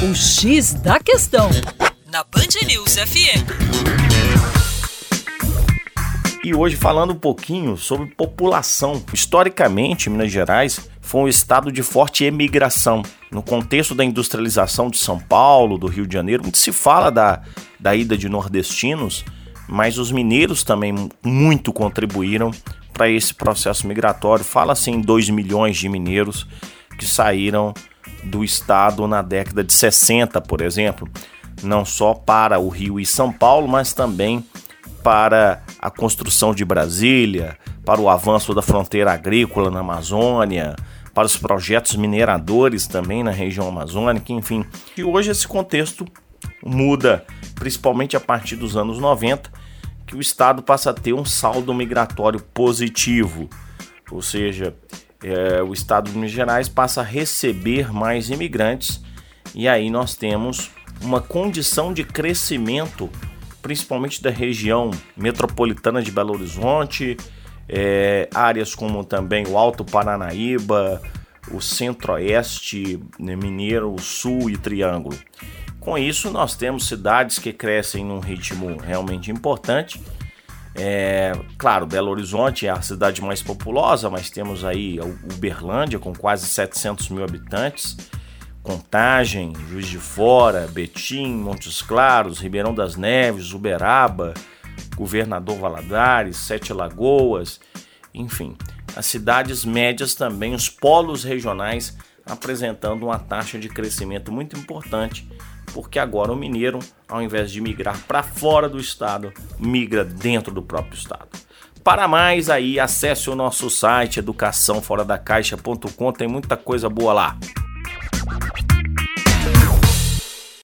O X da Questão, na Band News FM. E hoje falando um pouquinho sobre população. Historicamente, Minas Gerais foi um estado de forte emigração. No contexto da industrialização de São Paulo, do Rio de Janeiro, muito se fala da, da ida de nordestinos, mas os mineiros também muito contribuíram para esse processo migratório. Fala-se em 2 milhões de mineiros que saíram do estado na década de 60, por exemplo, não só para o Rio e São Paulo, mas também para a construção de Brasília, para o avanço da fronteira agrícola na Amazônia, para os projetos mineradores também na região amazônica, enfim. E hoje esse contexto muda, principalmente a partir dos anos 90, que o estado passa a ter um saldo migratório positivo, ou seja, é, o estado de Minas Gerais passa a receber mais imigrantes e aí nós temos uma condição de crescimento, principalmente da região metropolitana de Belo Horizonte, é, áreas como também o Alto Paranaíba, o Centro-Oeste né, Mineiro, o Sul e Triângulo. Com isso, nós temos cidades que crescem num ritmo realmente importante é, claro, Belo Horizonte é a cidade mais populosa, mas temos aí Uberlândia com quase 700 mil habitantes, Contagem, Juiz de Fora, Betim, Montes Claros, Ribeirão das Neves, Uberaba, Governador Valadares, Sete Lagoas, enfim, as cidades médias também, os polos regionais apresentando uma taxa de crescimento muito importante porque agora o mineiro, ao invés de migrar para fora do estado, migra dentro do próprio estado. Para mais aí, acesse o nosso site educaçãoforadacaixa.com, tem muita coisa boa lá.